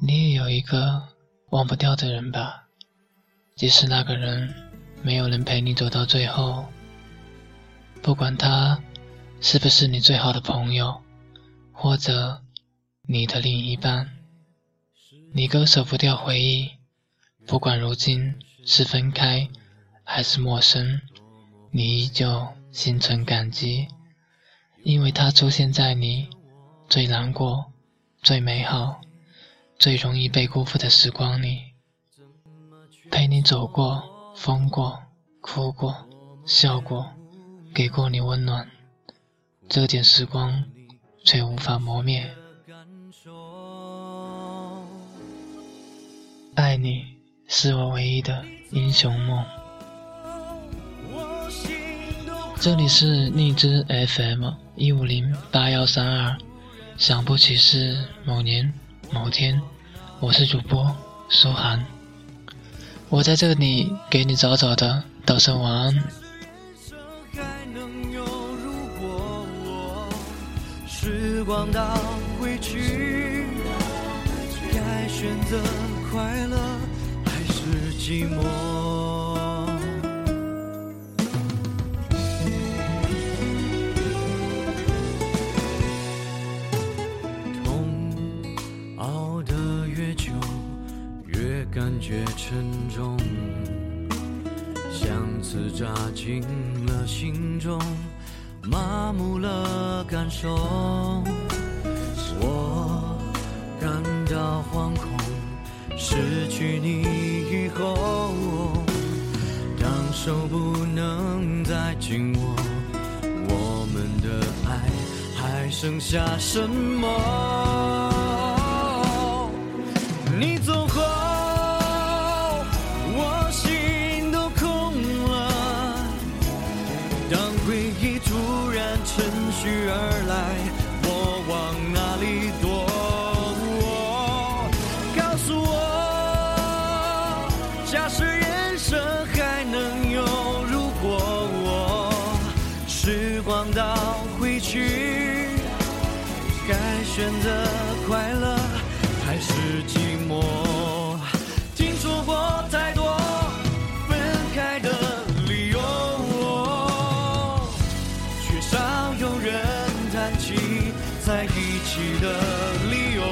你也有一个忘不掉的人吧？即使那个人没有人陪你走到最后，不管他是不是你最好的朋友，或者你的另一半，你割舍不掉回忆。不管如今是分开还是陌生，你依旧心存感激，因为他出现在你最难过。最美好、最容易被辜负的时光里，陪你走过、疯过、哭过、笑过，给过你温暖，这点时光却无法磨灭。爱你是我唯一的英雄梦。这里是荔枝 FM 一五零八幺三二。想不起是某年某天，我是主播苏涵，我在这里给你早早的道声晚安。时光倒回去，该选择快乐还是寂寞？感觉沉重，相思扎进了心中，麻木了感受。我感到惶恐，失去你以后，当手不能再紧握，我们的爱还剩下什么？你回忆突然趁虚。而来，我往哪里躲？告诉我，假设人生还能有如果，时光倒回去，该选择快乐你的理由，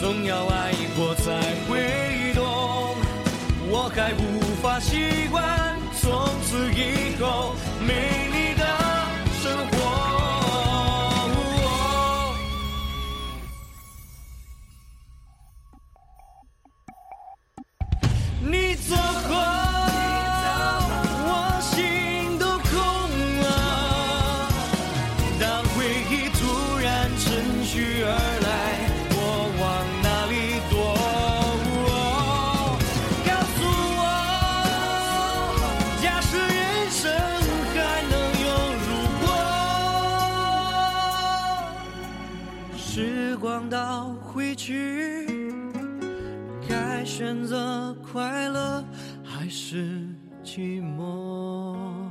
总要爱过才会懂。我还无法习惯虚而来，我往哪里躲？告诉我，假使人生还能有如果，时光倒回去，该选择快乐还是寂寞？